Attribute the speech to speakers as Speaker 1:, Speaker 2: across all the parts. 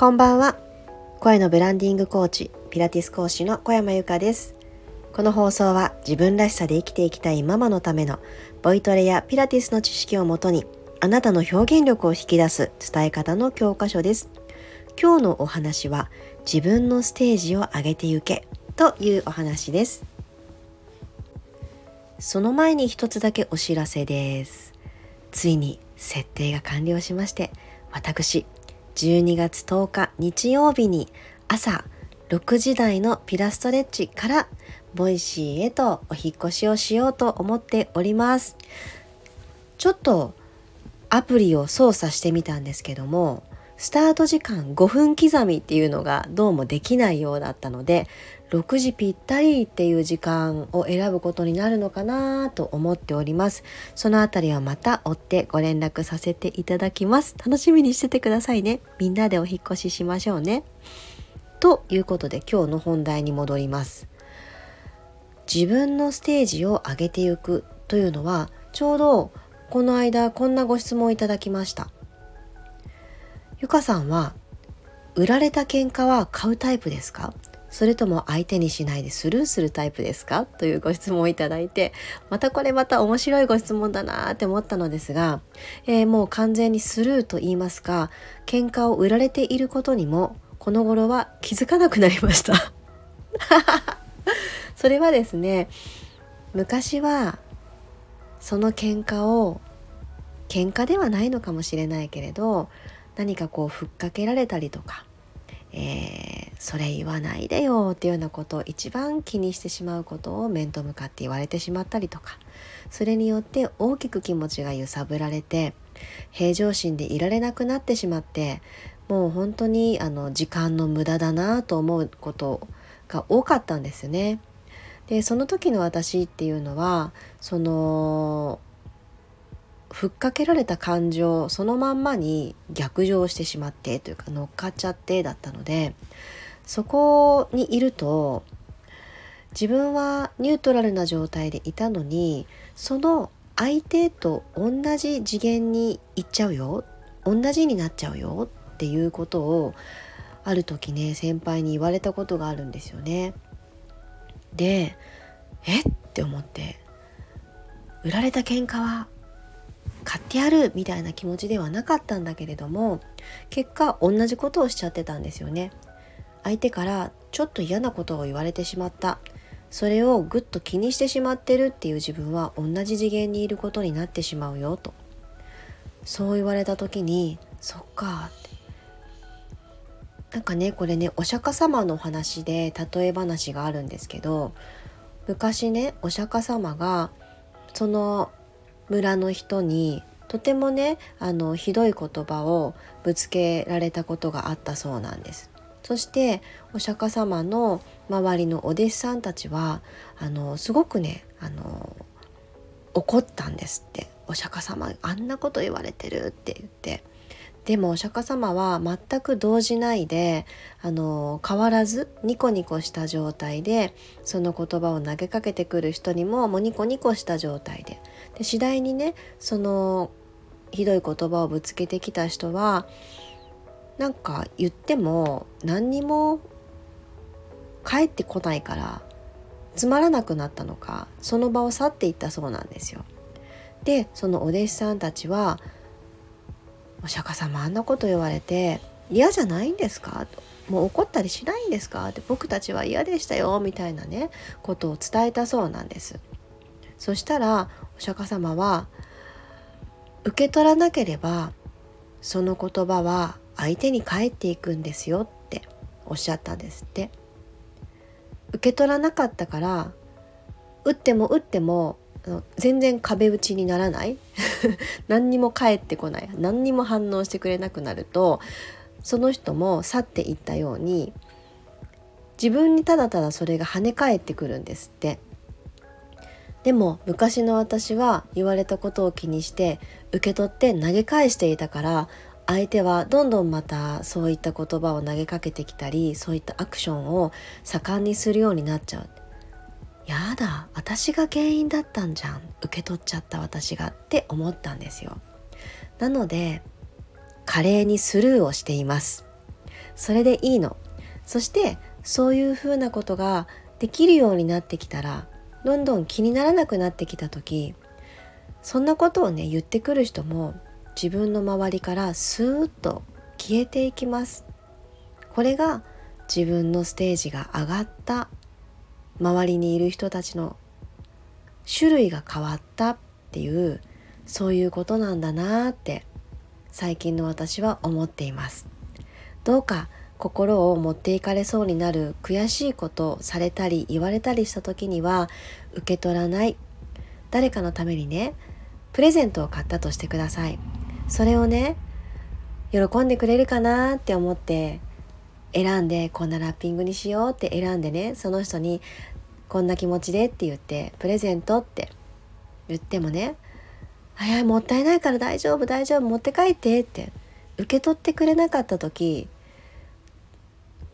Speaker 1: こんばんは。声のブランディングコーチピラティス講師の小山由かです。この放送は自分らしさで生きていきたいママのためのボイトレやピラティスの知識をもとにあなたの表現力を引き出す伝え方の教科書です。今日のお話は自分のステージを上げてゆけというお話です。その前に一つだけお知らせです。ついに設定が完了しまして私12月10日日曜日に朝6時台のピラストレッチから Voicy へとお引越しをしようと思っております。ちょっとアプリを操作してみたんですけどもスタート時間5分刻みっていうのがどうもできないようだったので6時ぴったりっていう時間を選ぶことになるのかなと思っております。そのあたりはまた追ってご連絡させていただきます。楽しみにしててくださいね。みんなでお引越ししましょうね。ということで今日の本題に戻ります。自分のステージを上げていくというのはちょうどこの間こんなご質問をいただきました。ゆかさんは売られた喧嘩は買うタイプですか？それとも相手にしないでスルーするタイプですか？というご質問をいただいてまたこれまた面白いご質問だなって思ったのですが、えー、もう完全にスルーと言いますか喧嘩を売られていることにもこの頃は気づかなくなりました。それはですね昔はその喧嘩を喧嘩ではないのかもしれないけれど何かこうふっかけられたりとか、えー、それ言わないでよっていうようなことを一番気にしてしまうことを面と向かって言われてしまったりとかそれによって大きく気持ちが揺さぶられて平常心でいられなくなってしまってもう本当にあの時間の無駄だなと思うことが多かったんですよね。でその時の私っていうのはそのふっかけられた感情そのまんまに逆上してしまってというか乗っかっちゃってだったのでそこにいると自分はニュートラルな状態でいたのにその相手と同じ次元に行っちゃうよ同じになっちゃうよっていうことをある時ね先輩に言われたことがあるんですよね。でえ？って思って売られた喧嘩は買ってやるみたいな気持ちではなかったんだけれども結果同じことをしちゃってたんですよね。相手からちょっと嫌なことを言われてしまった。それをぐっと気にしてしまってるっていう自分は同じ次元にいることになってしまうよと。そう言われた時にそっかって。なんかねこれねお釈迦様の話で例え話があるんですけど昔ねお釈迦様がその村の人にとてもねあのひどい言葉をぶつけられたことがあったそうなんです。そしてお釈迦様の周りのお弟子さんたちはあのすごくねあの怒ったんですってお釈迦様あんなこと言われてるって言ってでもお釈迦様は全く動じないであの変わらずニコニコした状態でその言葉を投げかけてくる人にももうニコニコした状態でで次第にねそのひどい言葉をぶつけてきた人はなんか言っても何にも返ってこないからつまらなくなったのかその場を去っていったそうなんですよ。でそのお弟子さんたちはお釈迦様あんなこと言われて嫌じゃないんですか？と。もう怒ったりしないんですか？って。僕たちは嫌でしたよみたいなねことを伝えたそうなんです。そしたらお釈迦様は受け取らなければその言葉は相手に返っていくんですよっておっしゃったんですって。受け取らなかったから打っても打っても全然壁打ちにならない。何にも返ってこない。何にも反応してくれなくなるとその人も去っていったように自分にただただそれが跳ね返ってくるんですって。でも昔の私は言われたことを気にして受け取って投げ返していたから相手はどんどんまたそういった言葉を投げかけてきたりそういったアクションを盛んにするようになっちゃう。やだ私が原因だったんじゃん。受け取っちゃった私がって思ったんですよ。なので華麗にスルーをしています。それでいいの。そしてそういうふうなことができるようになってきたらどんどん気にならなくなってきた時そんなことをね言ってくる人も自分の周りからスーッと消えていきます。これが自分のステージが上がった周りにいる人たちの種類が変わったっていうそういうことなんだなって最近の私は思っています。どうか心を持っていかれそうになる悔しいことをされたり言われたりした時には受け取らない。誰かのためにねプレゼントを買ったとしてください。それをね喜んでくれるかなって思って選んでこんなラッピングにしようって選んでねその人にこんな気持ちでって言ってプレゼントって言ってもね「早いもったいないから大丈夫大丈夫持って帰って」って受け取ってくれなかった時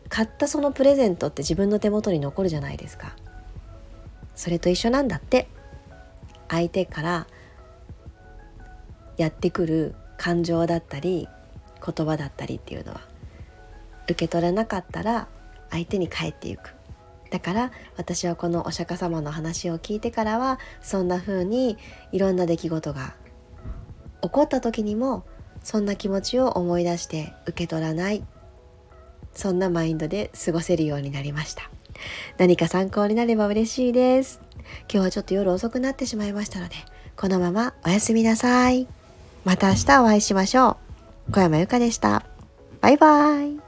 Speaker 1: 買ったそのプレゼントって自分の手元に残るじゃないですか。それと一緒なんだって。相手からやってくる感情だったり言葉だったりっていうのは。受け取れなかったら相手に返っていく。だから私はこのお釈迦様の話を聞いてからはそんな風にいろんな出来事が起こった時にもそんな気持ちを思い出して受け取らない。そんなマインドで過ごせるようになりました。何か参考になれば嬉しいです。今日はちょっと夜遅くなってしまいましたのでこのままおやすみなさい。また明日お会いしましょう。小山由かでした。バイバイ。